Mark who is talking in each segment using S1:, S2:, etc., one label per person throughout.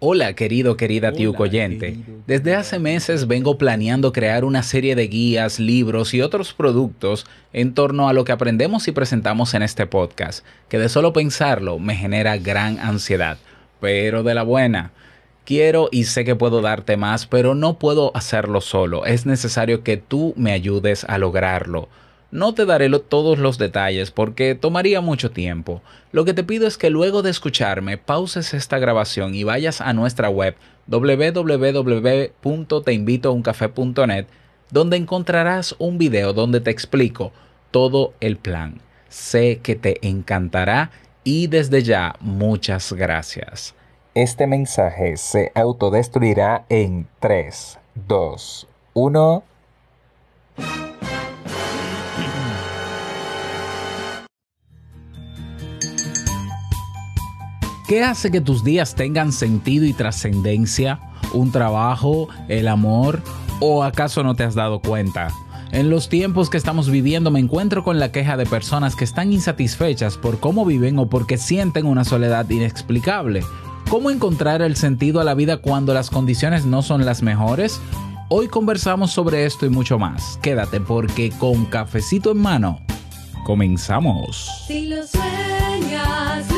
S1: Hola querido, querida oyente. Desde hace meses vengo planeando crear una serie de guías, libros y otros productos en torno a lo que aprendemos y presentamos en este podcast, que de solo pensarlo me genera gran ansiedad, pero de la buena. Quiero y sé que puedo darte más, pero no puedo hacerlo solo. Es necesario que tú me ayudes a lograrlo. No te daré todos los detalles porque tomaría mucho tiempo. Lo que te pido es que luego de escucharme pauses esta grabación y vayas a nuestra web www.teinvitouncafe.net donde encontrarás un video donde te explico todo el plan. Sé que te encantará y desde ya muchas gracias. Este mensaje se autodestruirá en 3, 2, 1. ¿Qué hace que tus días tengan sentido y trascendencia? ¿Un trabajo? ¿El amor? ¿O acaso no te has dado cuenta? En los tiempos que estamos viviendo me encuentro con la queja de personas que están insatisfechas por cómo viven o porque sienten una soledad inexplicable. ¿Cómo encontrar el sentido a la vida cuando las condiciones no son las mejores? Hoy conversamos sobre esto y mucho más. Quédate porque con cafecito en mano, comenzamos.
S2: Si lo sueñas,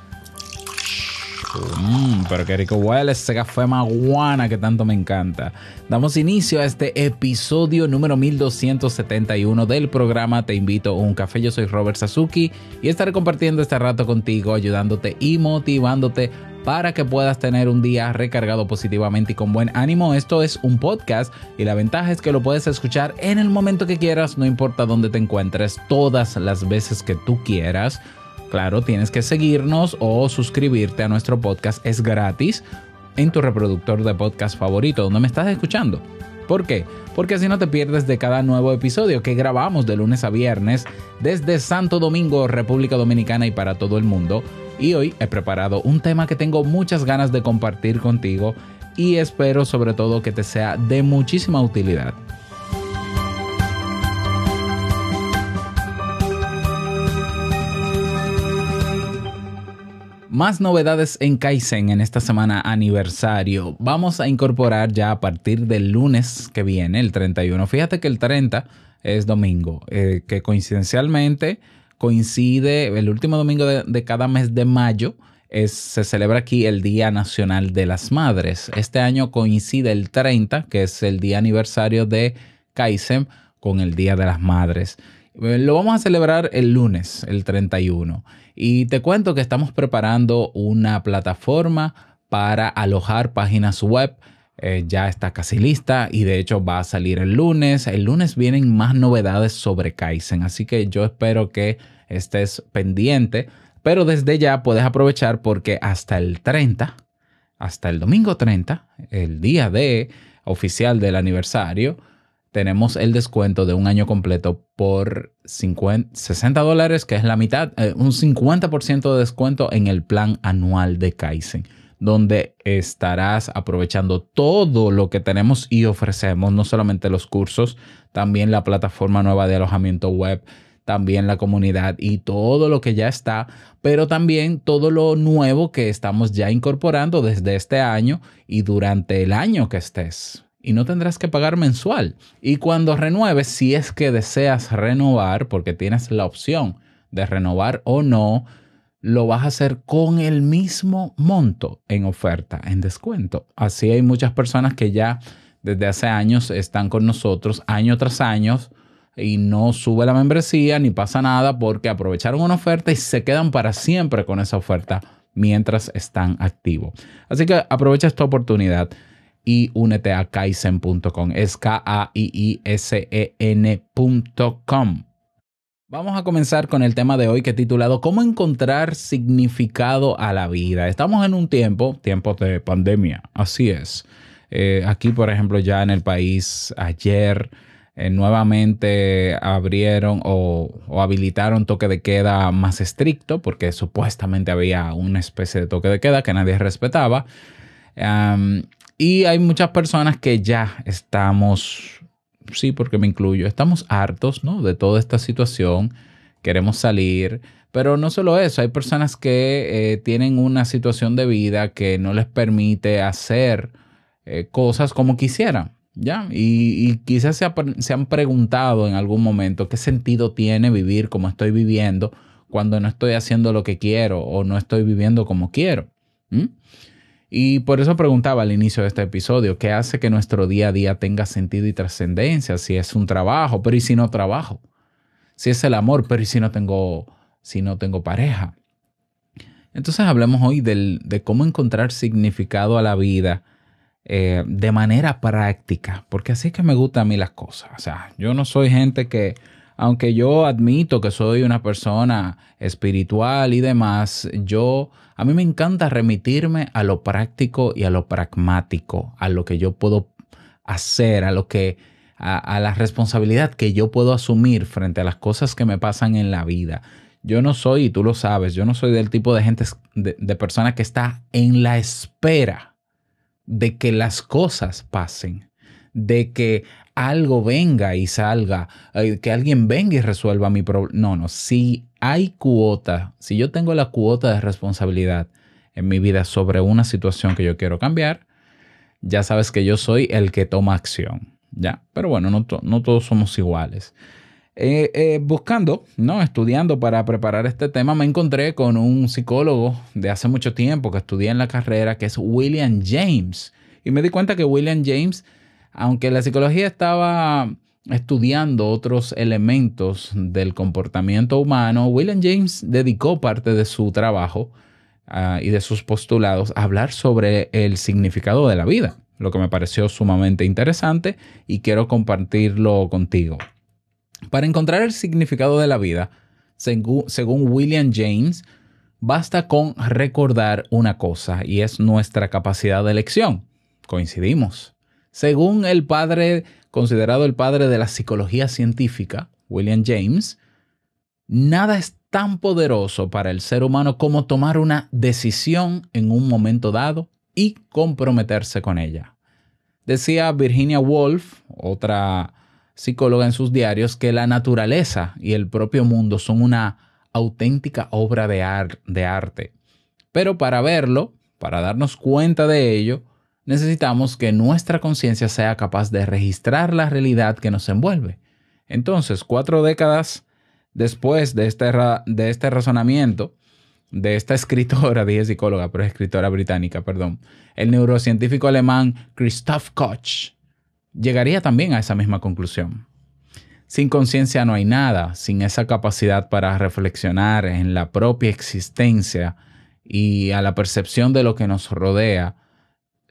S1: Mmm, pero qué rico huele ese café maguana que tanto me encanta. Damos inicio a este episodio número 1271 del programa Te invito a un café. Yo soy Robert Sasuki y estaré compartiendo este rato contigo, ayudándote y motivándote para que puedas tener un día recargado positivamente y con buen ánimo. Esto es un podcast y la ventaja es que lo puedes escuchar en el momento que quieras, no importa dónde te encuentres, todas las veces que tú quieras. Claro, tienes que seguirnos o suscribirte a nuestro podcast, es gratis en tu reproductor de podcast favorito, donde me estás escuchando. ¿Por qué? Porque así no te pierdes de cada nuevo episodio que grabamos de lunes a viernes desde Santo Domingo, República Dominicana y para todo el mundo y hoy he preparado un tema que tengo muchas ganas de compartir contigo y espero sobre todo que te sea de muchísima utilidad. Más novedades en Kaizen en esta semana aniversario. Vamos a incorporar ya a partir del lunes que viene, el 31. Fíjate que el 30 es domingo, eh, que coincidencialmente coincide el último domingo de, cada mes de mayo. se celebra aquí el Día Nacional de las Madres. Este año coincide el 30, que es el día aniversario de Kaizen, con el Día de las Madres. Eh, lo vamos a celebrar el lunes, el 31. Y te cuento que estamos preparando una plataforma para alojar páginas web. Eh, ya está casi lista y de hecho va a salir el lunes. El lunes vienen más novedades sobre Kaizen, así que yo espero que estés pendiente. Pero desde ya puedes aprovechar porque hasta el 30, hasta el domingo 30, el día de oficial del aniversario, tenemos el descuento de un año completo por 60 dólares, que es la mitad, eh, un 50% de descuento en el plan anual de Kaizen, donde estarás aprovechando todo lo que tenemos y ofrecemos, no solamente los cursos, también la plataforma nueva de alojamiento web también la comunidad y todo lo que ya está, pero también todo lo nuevo que estamos ya incorporando desde este año y durante el año que estés. Y no tendrás que pagar mensual. Y cuando renueves, si es que deseas renovar, porque tienes la opción de renovar o no, lo vas a hacer con el mismo monto en oferta, en descuento. Así hay muchas personas que ya desde hace años están con nosotros año tras año y no sube la membresía ni pasa nada porque aprovecharon una oferta y se quedan para siempre con esa oferta mientras están activos. Así que aprovecha esta oportunidad y únete a kaizen.com. Es K-A-I-I-S-E-N.com. Vamos a comenzar con el tema de hoy que he titulado ¿Cómo encontrar significado a la vida? Estamos en un tiempo, tiempo de pandemia, así es. Eh, aquí, por ejemplo, ya en el país, ayer eh, nuevamente abrieron o, habilitaron toque de queda más estricto, porque supuestamente había una especie de toque de queda que nadie respetaba. Y hay muchas personas que ya estamos sí, porque me incluyo, estamos hartos, ¿no? De toda esta situación, queremos salir, pero no solo eso, hay personas que eh, tienen una situación de vida que no les permite hacer eh, cosas como quisieran, ¿ya? Y, quizás se, se, han preguntado en algún momento qué sentido tiene vivir como estoy viviendo cuando no estoy haciendo lo que quiero o no estoy viviendo como quiero. Y por eso preguntaba al inicio de este episodio, ¿qué hace que nuestro día a día tenga sentido y trascendencia? Si es un trabajo, pero ¿y si no trabajo? Si es el amor, pero ¿y si no tengo, si no tengo pareja? Entonces hablemos hoy de cómo encontrar significado a la vida eh, de manera práctica, porque así es que me gustan a mí las cosas. O sea, yo no soy gente que, aunque yo admito que soy una persona espiritual y demás, yo a mí me encanta remitirme a lo práctico y a lo pragmático, a lo que yo puedo hacer, a lo que a, la responsabilidad que yo puedo asumir frente a las cosas que me pasan en la vida. Yo no soy, y tú lo sabes, yo no soy del tipo de gente, de, de persona que está en la espera de que las cosas pasen, de que algo venga y salga, eh, que alguien venga y resuelva mi problema. No, no, si hay cuota, si yo tengo la cuota de responsabilidad en mi vida sobre una situación que yo quiero cambiar, ya sabes que yo soy el que toma acción, ¿ya? Pero bueno, no, no todos somos iguales. Eh, eh, buscando, ¿no? Estudiando para preparar este tema, me encontré con un psicólogo de hace mucho tiempo que estudié en la carrera, que es William James. Y me di cuenta que William James aunque la psicología estaba estudiando otros elementos del comportamiento humano, William James dedicó parte de su trabajo ah, y de sus postulados a hablar sobre el significado de la vida, lo que me pareció sumamente interesante y quiero compartirlo contigo. Para encontrar el significado de la vida, según William James, basta con recordar una cosa y es nuestra capacidad de elección. Coincidimos. Según el padre, considerado el padre de la psicología científica, William James, nada es tan poderoso para el ser humano como tomar una decisión en un momento dado y comprometerse con ella. Decía Virginia Woolf, otra psicóloga en sus diarios, que la naturaleza y el propio mundo son una auténtica obra de, de arte. Pero para verlo, para darnos cuenta de ello, necesitamos que nuestra conciencia sea capaz de registrar la realidad que nos envuelve. Entonces, cuatro décadas después de este, de este razonamiento, de esta escritora, dije psicóloga, pero es escritora británica, perdón, el neurocientífico alemán Christoph Koch llegaría también a esa misma conclusión. Sin conciencia no hay nada, sin esa capacidad para reflexionar en la propia existencia y a la percepción de lo que nos rodea,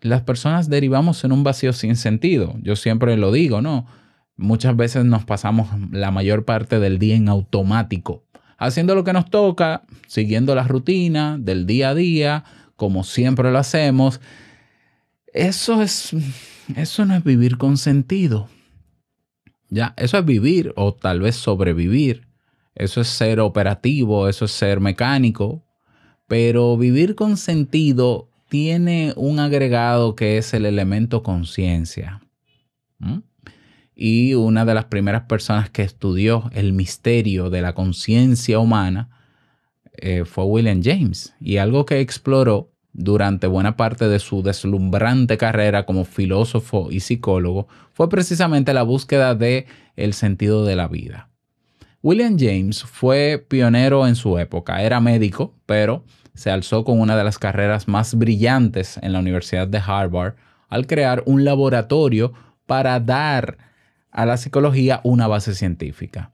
S1: las personas derivamos en un vacío sin sentido. Yo siempre lo digo, ¿no? Muchas veces nos pasamos la mayor parte del día en automático, haciendo lo que nos toca, siguiendo la rutina del día a día, como siempre lo hacemos. Eso es eso no es vivir con sentido. Ya, eso es vivir o tal vez sobrevivir. Eso es ser operativo, eso es ser mecánico, pero vivir con sentido tiene un agregado que es el elemento conciencia. Y una de las primeras personas que estudió el misterio de la conciencia humana eh, fue William James. Y algo que exploró durante buena parte de su deslumbrante carrera como filósofo y psicólogo fue precisamente la búsqueda de el sentido de la vida. William James fue pionero en su época, era médico, pero se alzó con una de las carreras más brillantes en la Universidad de Harvard al crear un laboratorio para dar a la psicología una base científica.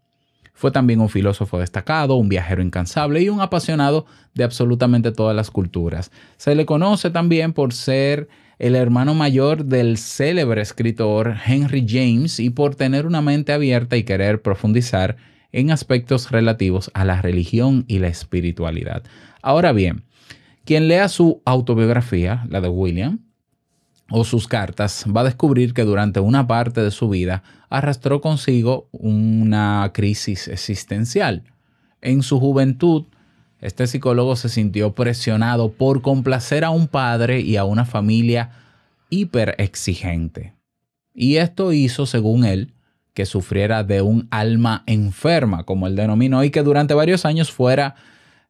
S1: Fue también un filósofo destacado, un viajero incansable y un apasionado de absolutamente todas las culturas. Se le conoce también por ser el hermano mayor del célebre escritor Henry James y por tener una mente abierta y querer profundizar en aspectos relativos a la religión y la espiritualidad. Ahora bien, quien lea su autobiografía, la de William, o sus cartas, va a descubrir que durante una parte de su vida arrastró consigo una crisis existencial. En su juventud, este psicólogo se sintió presionado por complacer a un padre y a una familia hiper exigente. Y esto hizo, según él, que sufriera de un alma enferma, como él denominó, y que durante varios años fuera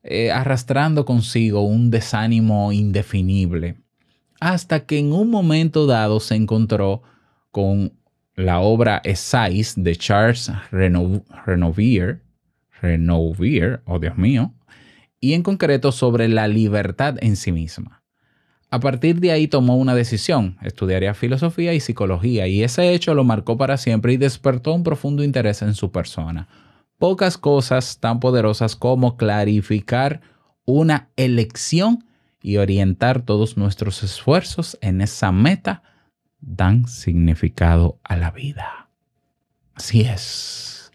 S1: eh, arrastrando consigo un desánimo indefinible hasta que en un momento dado se encontró con la obra Essais de Charles Renovier, Renovier, oh Dios mío, y en concreto sobre la libertad en sí misma. A partir de ahí tomó una decisión, estudiaría filosofía y psicología, y ese hecho lo marcó para siempre y despertó un profundo interés en su persona. Pocas cosas tan poderosas como clarificar una elección y orientar todos nuestros esfuerzos en esa meta dan significado a la vida. Así es.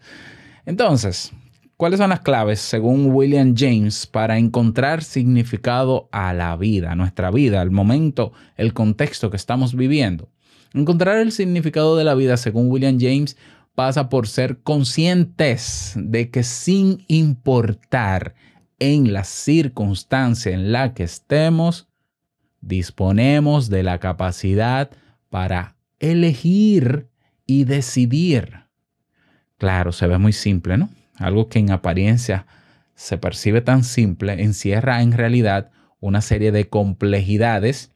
S1: Entonces, ¿cuáles son las claves, según William James, para encontrar significado a la vida, a nuestra vida, al momento, el contexto que estamos viviendo? Encontrar el significado de la vida, según William James, pasa por ser conscientes de que sin importar en la circunstancia en la que estemos, disponemos de la capacidad para elegir y decidir. Claro, se ve muy simple, ¿no? Algo que en apariencia se percibe tan simple, encierra en realidad una serie de complejidades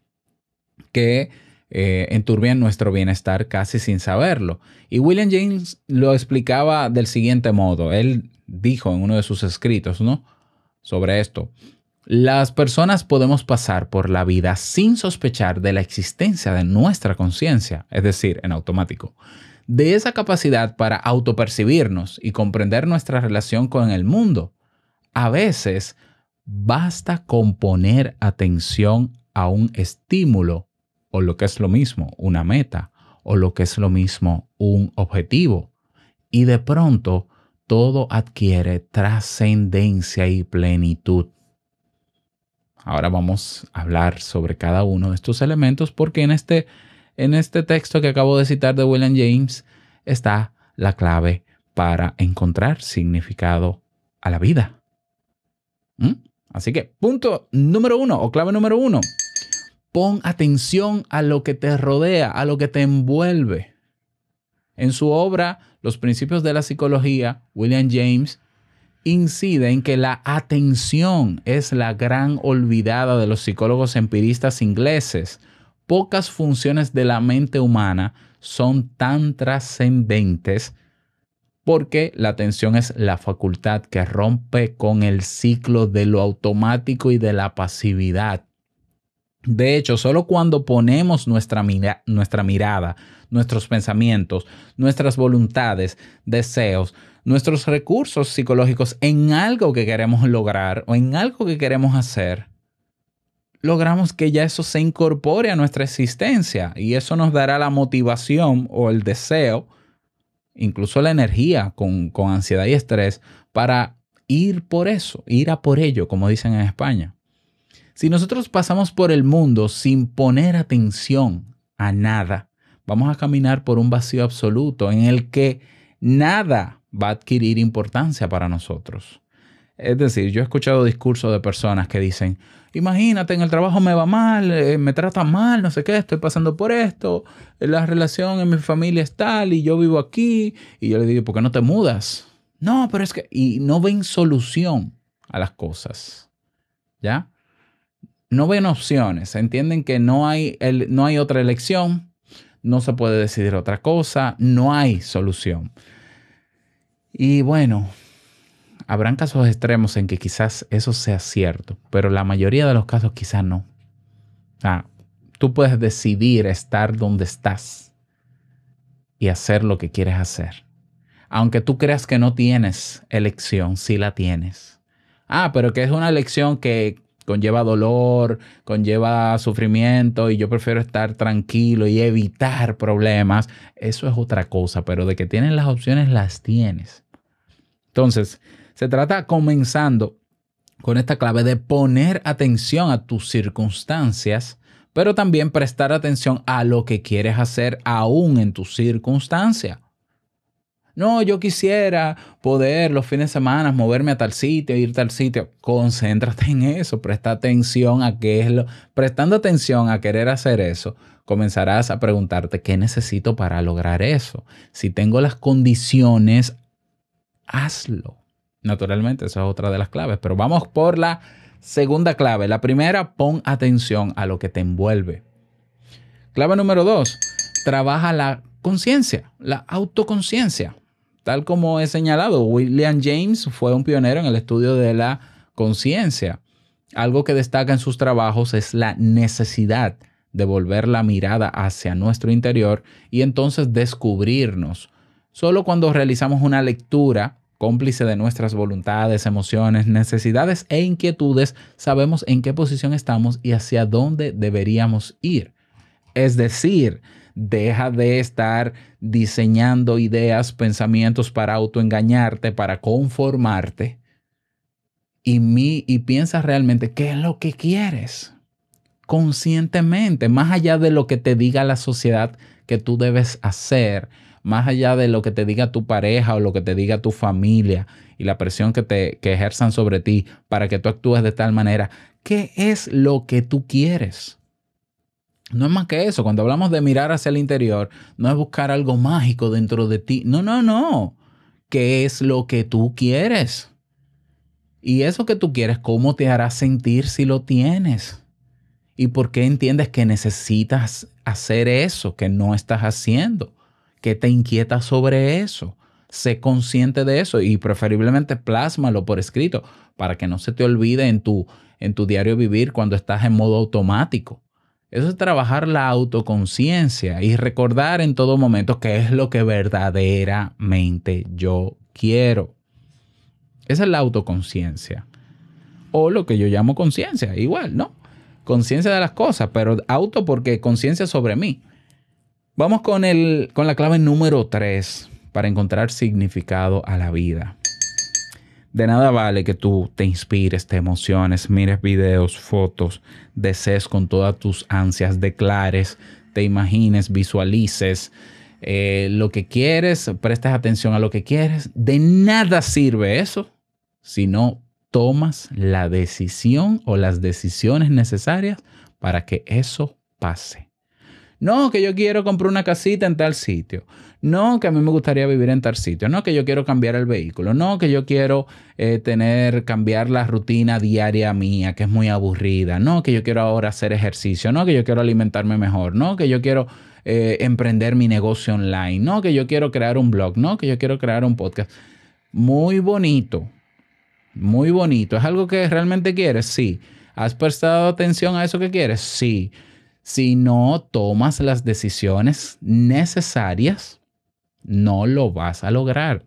S1: que eh, enturbian nuestro bienestar casi sin saberlo. Y William James lo explicaba del siguiente modo. Él dijo en uno de sus escritos, ¿no? sobre esto. Las personas podemos pasar por la vida sin sospechar de la existencia de nuestra conciencia, es decir, en automático, de esa capacidad para autopercibirnos y comprender nuestra relación con el mundo. A veces basta con poner atención a un estímulo o lo que es lo mismo, una meta o lo que es lo mismo, un objetivo. Y de pronto todo adquiere trascendencia y plenitud. Ahora vamos a hablar sobre cada uno de estos elementos porque en este, en este texto que acabo de citar de William James está la clave para encontrar significado a la vida. ¿Mm? Así que punto número uno o clave número uno, pon atención a lo que te rodea, a lo que te envuelve. En su obra Los principios de la psicología, William James incide en que la atención es la gran olvidada de los psicólogos empiristas ingleses. Pocas funciones de la mente humana son tan trascendentes porque la atención es la facultad que rompe con el ciclo de lo automático y de la pasividad. De hecho, solo cuando ponemos nuestra, nuestra mirada, nuestros pensamientos, nuestras voluntades, deseos, nuestros recursos psicológicos en algo que queremos lograr o en algo que queremos hacer, logramos que ya eso se incorpore a nuestra existencia y eso nos dará la motivación o el deseo, incluso la energía con, con ansiedad y estrés para ir por eso, ir a por ello, como dicen en España. Si nosotros pasamos por el mundo sin poner atención a nada, vamos a caminar por un vacío absoluto en el que nada va a adquirir importancia para nosotros. Es decir, yo he escuchado discursos de personas que dicen, imagínate, en el trabajo me va mal, eh, me tratan mal, no sé qué, estoy pasando por esto, la relación en mi familia es tal y yo vivo aquí. Y yo le digo, ¿por qué no te mudas? No, pero es que, y no ven solución a las cosas. ¿Ya? no ven opciones, entienden que no hay, no hay otra elección, no se puede decidir otra cosa, no hay solución. Y bueno, habrán casos extremos en que quizás eso sea cierto, pero la mayoría de los casos quizás no. Tú puedes decidir estar donde estás y hacer lo que quieres hacer. Aunque tú creas que no tienes elección, sí la tienes. Ah, pero que es una elección que conlleva dolor, conlleva sufrimiento y yo prefiero estar tranquilo y evitar problemas. Eso es otra cosa, pero de que tienes las opciones, las tienes. Entonces, se trata comenzando con esta clave de poner atención a tus circunstancias, pero también prestar atención a lo que quieres hacer aún en tu circunstancia. No, yo quisiera poder los fines de semana moverme a tal sitio, ir a tal sitio. Concéntrate en eso, presta atención a qué es lo. Prestando atención a querer hacer eso, comenzarás a preguntarte qué necesito para lograr eso. Si tengo las condiciones, hazlo. Naturalmente, esa es otra de las claves, pero vamos por la segunda clave. La primera, pon atención a lo que te envuelve. Clave número dos, trabaja la conciencia, la autoconciencia. Tal como he señalado, William James fue un pionero en el estudio de la conciencia. Algo que destaca en sus trabajos es la necesidad de volver la mirada hacia nuestro interior y entonces descubrirnos. Solo cuando realizamos una lectura cómplice de nuestras voluntades, emociones, necesidades e inquietudes, sabemos en qué posición estamos y hacia dónde deberíamos ir. Es decir, Deja de estar diseñando ideas, pensamientos para autoengañarte, para conformarte. Y, mi, y piensa realmente qué es lo que quieres. Conscientemente, más allá de lo que te diga la sociedad que tú debes hacer, más allá de lo que te diga tu pareja o lo que te diga tu familia y la presión que te ejerzan sobre ti para que tú actúes de tal manera, ¿qué es lo que tú quieres? No es más que eso. Cuando hablamos de mirar hacia el interior, no es buscar algo mágico dentro de ti. No, no, no. ¿Qué es lo que tú quieres? Y eso que tú quieres, ¿cómo te hará sentir si lo tienes? ¿Y por qué entiendes que necesitas hacer eso que no estás haciendo? ¿Qué te inquieta sobre eso? Sé consciente de eso y preferiblemente plásmalo por escrito para que no se te olvide en tu, en tu diario vivir cuando estás en modo automático. Eso es trabajar la autoconciencia y recordar en todo momento qué es lo que verdaderamente yo quiero. Esa es la autoconciencia. O lo que yo llamo conciencia, igual, ¿no? Conciencia de las cosas, pero auto porque conciencia sobre mí. Vamos con, el, con la clave número 3 para encontrar significado a la vida. De nada vale que tú te inspires, te emociones, mires videos, fotos, desees con todas tus ansias, declares, te imagines, visualices eh, lo que quieres, prestes atención a lo que quieres. De nada sirve eso si no tomas la decisión o las decisiones necesarias para que eso pase. No, que yo quiero comprar una casita en tal sitio. No, que a mí me gustaría vivir en tal sitio. No, que yo quiero cambiar el vehículo. No, que yo quiero eh, tener, cambiar la rutina diaria mía, que es muy aburrida. No, que yo quiero ahora hacer ejercicio. No, que yo quiero alimentarme mejor. No, que yo quiero eh, emprender mi negocio online. No, que yo quiero crear un blog. No, que yo quiero crear un podcast. Muy bonito. Muy bonito. ¿Es algo que realmente quieres? Sí. ¿Has prestado atención a eso que quieres? Sí si no tomas las decisiones necesarias, no lo vas a lograr.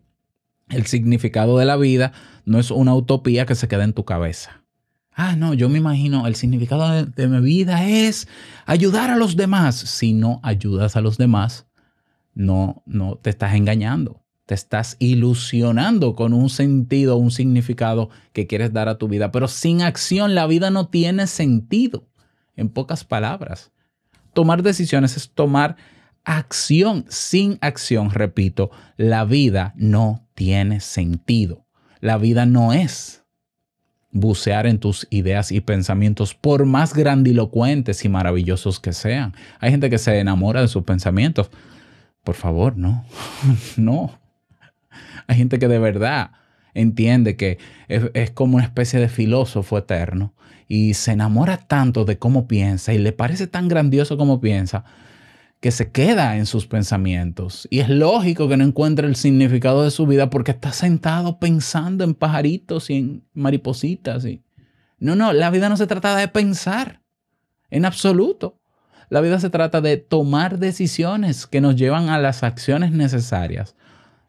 S1: El significado de la vida no es una utopía que se queda en tu cabeza. Ah, no, yo me imagino, el significado de, mi vida es ayudar a los demás. Si no ayudas a los demás, no, no te estás engañando. Te estás ilusionando con un sentido, un significado que quieres dar a tu vida. Pero sin acción la vida no tiene sentido en pocas palabras. Tomar decisiones es tomar acción. Sin acción, repito, la vida no tiene sentido. La vida no es bucear en tus ideas y pensamientos, por más grandilocuentes y maravillosos que sean. Hay gente que se enamora de sus pensamientos. Por favor, no, no. Hay gente que de verdad entiende que es, como una especie de filósofo eterno y se enamora tanto de cómo piensa y le parece tan grandioso como piensa que se queda en sus pensamientos. Y es lógico que no encuentre el significado de su vida porque está sentado pensando en pajaritos y en maripositas. Y... No, no, la vida no se trata de pensar en absoluto. La vida se trata de tomar decisiones que nos llevan a las acciones necesarias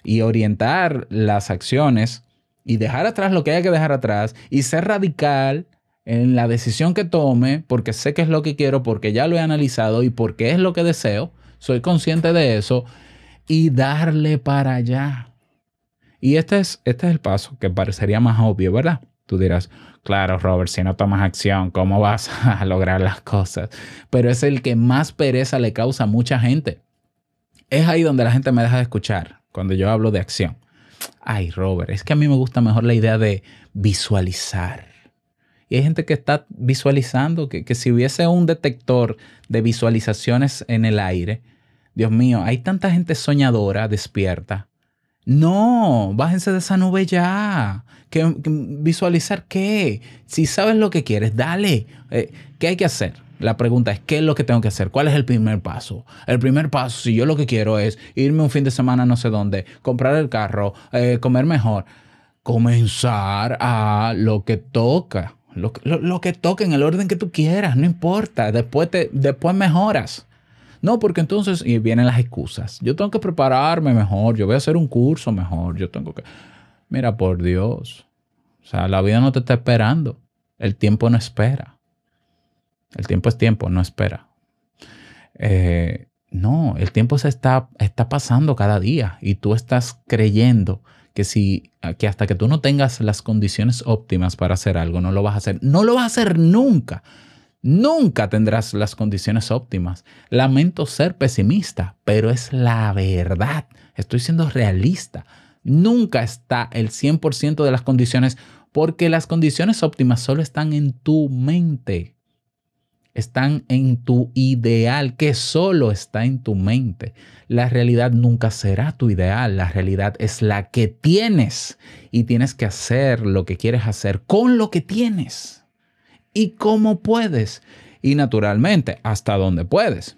S1: y orientar las acciones y dejar atrás lo que hay que dejar atrás y ser radical en la decisión que tome, porque sé que es lo que quiero, porque ya lo he analizado y porque es lo que deseo, soy consciente de eso, y darle para allá. Y este es, este es el paso que parecería más obvio, ¿verdad? Tú dirás, claro, Robert, si no tomas acción, ¿cómo vas a lograr las cosas? Pero es el que más pereza le causa a mucha gente. Es ahí donde la gente me deja de escuchar cuando yo hablo de acción. Ay, Robert, es que a mí me gusta mejor la idea de visualizar y hay gente que está visualizando que, si hubiese un detector de visualizaciones en el aire, Dios mío, hay tanta gente soñadora, despierta. No, bájense de esa nube ya. ¿Qué, ¿Visualizar qué? Si sabes lo que quieres, dale. Eh, ¿Qué hay que hacer? La pregunta es, ¿qué es lo que tengo que hacer? ¿Cuál es el primer paso? El primer paso, si yo lo que quiero es irme un fin de semana no sé dónde, comprar el carro, eh, comer mejor, comenzar a lo que toca. Lo, que toque en el orden que tú quieras, no importa. Después, te, después mejoras. No, porque entonces vienen las excusas. Yo tengo que prepararme mejor, yo voy a hacer un curso mejor, yo tengo que... Mira, por Dios. O sea, la vida no te está esperando. El tiempo no espera. El tiempo es tiempo, no espera. Eh, no, el tiempo se está, está pasando cada día y tú estás creyendo que si que hasta que tú no tengas las condiciones óptimas para hacer algo, no lo vas a hacer. No lo vas a hacer nunca. Nunca tendrás las condiciones óptimas. Lamento ser pesimista, pero es la verdad. Estoy siendo realista. Nunca está el 100% de las condiciones porque las condiciones óptimas solo están en tu mente están en tu ideal, que solo está en tu mente. La realidad nunca será tu ideal, la realidad es la que tienes y tienes que hacer lo que quieres hacer con lo que tienes y cómo puedes y naturalmente hasta donde puedes,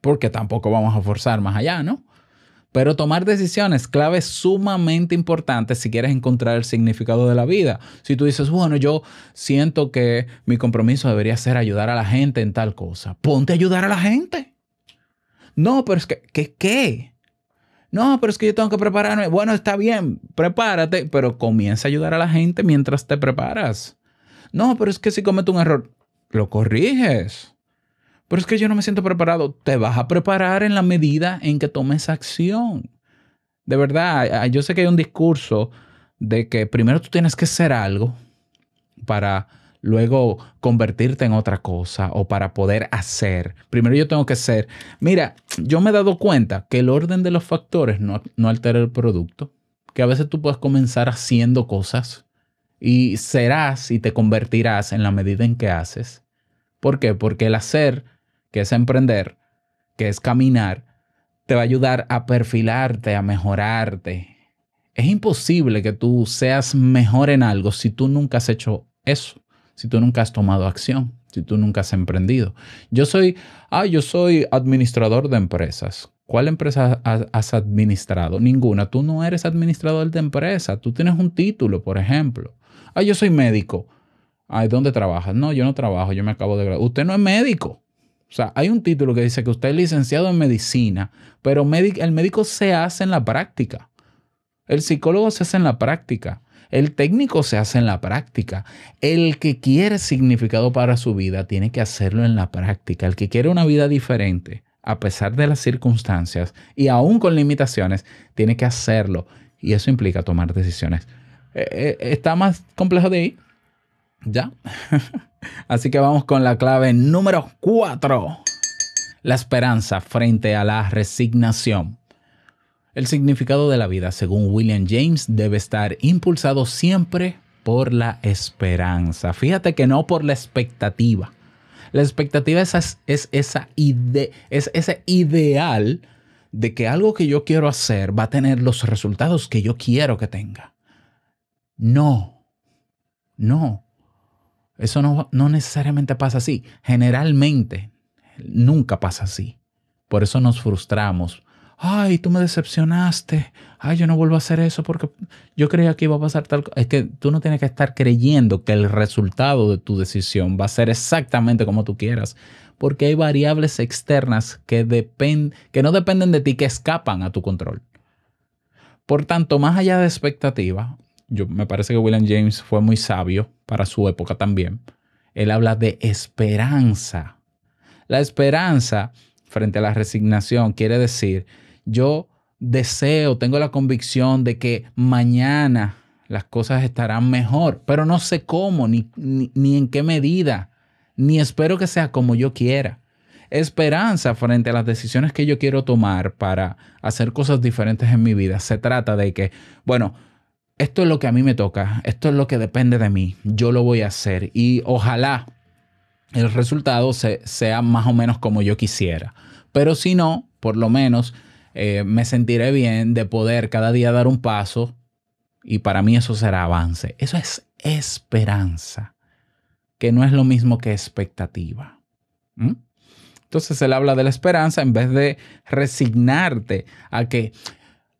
S1: porque tampoco vamos a forzar más allá, ¿no? Pero tomar decisiones clave sumamente importantes si quieres encontrar el significado de la vida. Si tú dices, bueno, yo siento que mi compromiso debería ser ayudar a la gente en tal cosa, ponte a ayudar a la gente. No, pero es que, ¿qué? qué? No, pero es que yo tengo que prepararme. Bueno, está bien, prepárate, pero comienza a ayudar a la gente mientras te preparas. No, pero es que si cometo un error, lo corriges. Pero es que yo no me siento preparado. Te vas a preparar en la medida en que tomes acción. De verdad, yo sé que hay un discurso de que primero tú tienes que ser algo para luego convertirte en otra cosa o para poder hacer. Primero yo tengo que ser. Mira, yo me he dado cuenta que el orden de los factores no, no altera el producto. Que a veces tú puedes comenzar haciendo cosas y serás y te convertirás en la medida en que haces. ¿Por qué? Porque el hacer que es emprender, que es caminar, te va a ayudar a perfilarte, a mejorarte. Es imposible que tú seas mejor en algo si tú nunca has hecho eso, si tú nunca has tomado acción, si tú nunca has emprendido. Yo soy, ah, yo soy administrador de empresas. ¿Cuál empresa has administrado? Ninguna. Tú no eres administrador de empresa. Tú tienes un título, por ejemplo. Ah, yo soy médico. Ay, ¿dónde trabajas? No, yo no trabajo, yo me acabo de graduar. Usted no es médico. O sea, hay un título que dice que usted es licenciado en medicina, pero el médico se hace en la práctica. El psicólogo se hace en la práctica. El técnico se hace en la práctica. El que quiere significado para su vida tiene que hacerlo en la práctica. El que quiere una vida diferente, a pesar de las circunstancias y aún con limitaciones, tiene que hacerlo. Y eso implica tomar decisiones. Eh, eh, ¿Está más complejo de ahí? ¿Ya? Así que vamos con la clave número 4. La esperanza frente a la resignación. El significado de la vida, según William James, debe estar impulsado siempre por la esperanza. Fíjate que no por la expectativa. La expectativa es, es, esa es ese ideal de que algo que yo quiero hacer va a tener los resultados que yo quiero que tenga. No, no. Eso no, no necesariamente pasa así. Generalmente nunca pasa así. Por eso nos frustramos. Ay, tú me decepcionaste. Ay, yo no vuelvo a hacer eso porque yo creía que iba a pasar tal cosa. Es que tú no tienes que estar creyendo que el resultado de tu decisión va a ser exactamente como tú quieras. Porque hay variables externas que, que no dependen de ti, que escapan a tu control. Por tanto, más allá de expectativa, yo, me parece que William James fue muy sabio para su época también. Él habla de esperanza. La esperanza frente a la resignación quiere decir, yo deseo, tengo la convicción de que mañana las cosas estarán mejor, pero no sé cómo, ni, ni en qué medida, ni espero que sea como yo quiera esperanza frente a las decisiones que yo quiero tomar para hacer cosas diferentes en mi vida. Se trata de que, bueno, esto es lo que a mí me toca, esto es lo que depende de mí, yo lo voy a hacer y ojalá el resultado sea más o menos como yo quisiera. Pero si no, por lo menos eh, me sentiré bien de poder cada día dar un paso y para mí eso será avance. Eso es esperanza, que no es lo mismo que expectativa. ¿Mm? Entonces él habla de la esperanza en vez de resignarte a que,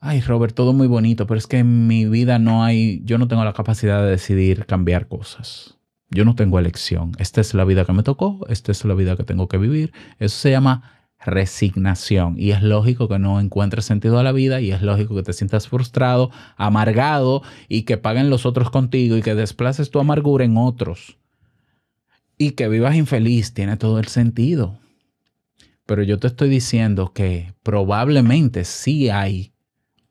S1: ay Robert, todo muy bonito, pero es que en mi vida no hay, yo no tengo la capacidad de decidir cambiar cosas. Yo no tengo elección. Esta es la vida que me tocó, esta es la vida que tengo que vivir. Eso se llama resignación. Y es lógico que no encuentres sentido a la vida y es lógico que te sientas frustrado, amargado y que paguen los otros contigo y que desplaces tu amargura en otros. Y que vivas infeliz tiene todo el sentido. Pero yo te estoy diciendo que probablemente sí hay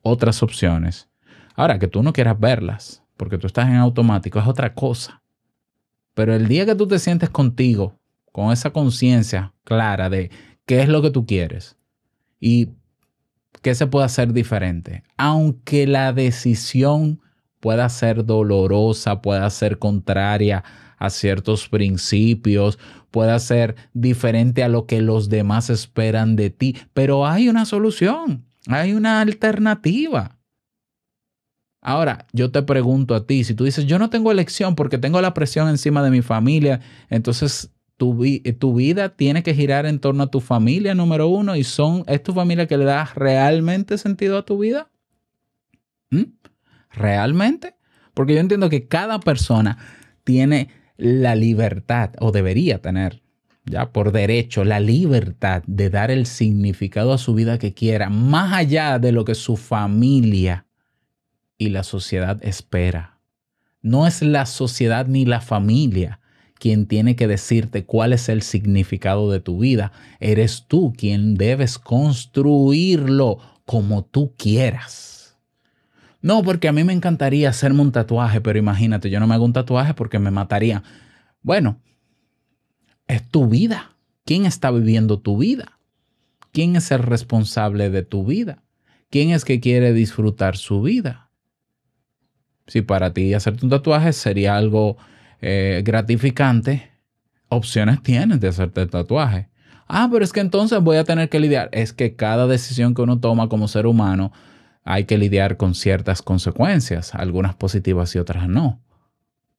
S1: otras opciones. Ahora, que tú no quieras verlas, porque tú estás en automático, es otra cosa. Pero el día que tú te sientes contigo, con esa conciencia clara de qué es lo que tú quieres y qué se puede hacer diferente, aunque la decisión pueda ser dolorosa, pueda ser contraria a ciertos principios, pueda ser diferente a lo que los demás esperan de ti, pero hay una solución, hay una alternativa. Ahora, yo te pregunto a ti, si tú dices, yo no tengo elección porque tengo la presión encima de mi familia, entonces tu, tu vida tiene que girar en torno a tu familia, número uno, y son, ¿es tu familia que le da realmente sentido a tu vida? ¿Mm? ¿Realmente? Porque yo entiendo que cada persona tiene la libertad, o debería tener, ya por derecho, la libertad de dar el significado a su vida que quiera, más allá de lo que su familia y la sociedad espera. No es la sociedad ni la familia quien tiene que decirte cuál es el significado de tu vida. Eres tú quien debes construirlo como tú quieras. No, porque a mí me encantaría hacerme un tatuaje, pero imagínate, yo no me hago un tatuaje porque me mataría. Bueno, es tu vida. ¿Quién está viviendo tu vida? ¿Quién es el responsable de tu vida? ¿Quién es que quiere disfrutar su vida? Si para ti hacerte un tatuaje sería algo eh, gratificante, opciones tienes de hacerte el tatuaje. Ah, pero es que entonces voy a tener que lidiar. Es que cada decisión que uno toma como ser humano hay que lidiar con ciertas consecuencias, algunas positivas y otras no.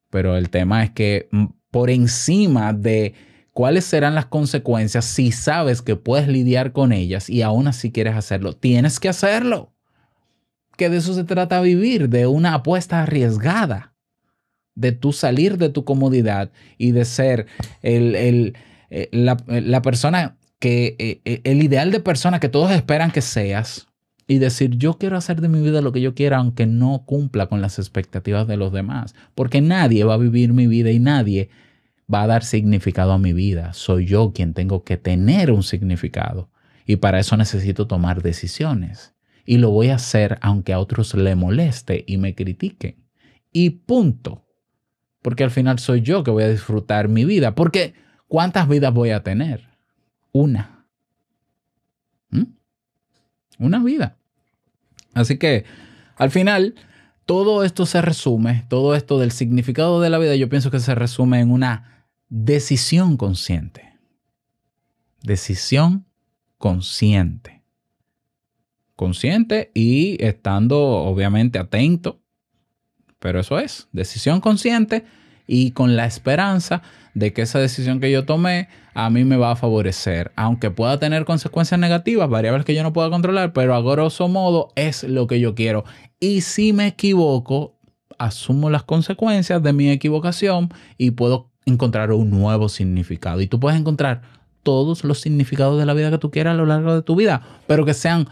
S1: Pero el tema es que mm, por encima de cuáles serán las consecuencias, si sabes que puedes lidiar con ellas y aún así quieres hacerlo, tienes que hacerlo. Que de eso se trata vivir, de una apuesta arriesgada, de tú salir de tu comodidad y de ser el, eh, la, persona que, eh, eh, el ideal de persona que todos esperan que seas, y decir, yo quiero hacer de mi vida lo que yo quiera, aunque no cumpla con las expectativas de los demás, porque nadie va a vivir mi vida y nadie va a dar significado a mi vida. Soy yo quien tengo que tener un significado y para eso necesito tomar decisiones. Y lo voy a hacer aunque a otros le moleste y me critiquen. Y punto. Porque al final soy yo que voy a disfrutar mi vida. Porque ¿cuántas vidas voy a tener? Una. ¿Mm? una vida. Así que al final, todo esto se resume, todo esto del significado de la vida, yo pienso que se resume en una decisión consciente. Decisión consciente. Consciente y estando obviamente atento, pero eso es, decisión consciente y con la esperanza de que esa decisión que yo tomé a mí me va a favorecer, aunque pueda tener consecuencias negativas, variables que yo no pueda controlar, pero a grosso modo es lo que yo quiero. Y si me equivoco, asumo las consecuencias de mi equivocación y puedo encontrar un nuevo significado. Y tú puedes encontrar todos los significados de la vida que tú quieras a lo largo de tu vida, pero que sean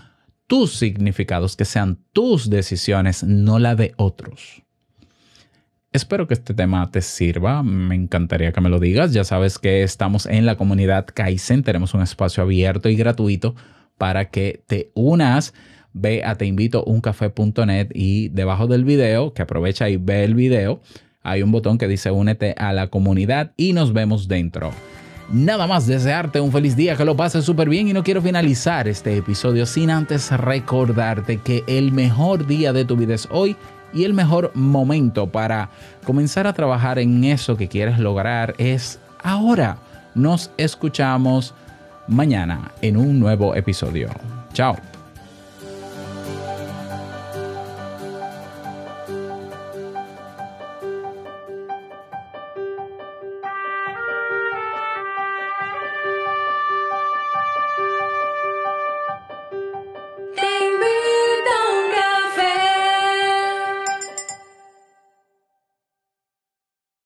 S1: tus significados, que sean tus decisiones, no la de otros. Espero que este tema te sirva. Me encantaría que me lo digas. Ya sabes que estamos en la comunidad Kaizen. Tenemos un espacio abierto y gratuito para que te unas. Ve a teinvitouncafé.net y debajo del video, que aprovecha y ve el video, hay un botón que dice únete a la comunidad y nos vemos dentro. Nada más desearte un feliz día, que lo pases súper bien y no quiero finalizar este episodio sin antes recordarte que el mejor día de tu vida es hoy y el mejor momento para comenzar a trabajar en eso que quieres lograr es ahora. Nos escuchamos mañana en un nuevo episodio. Chao.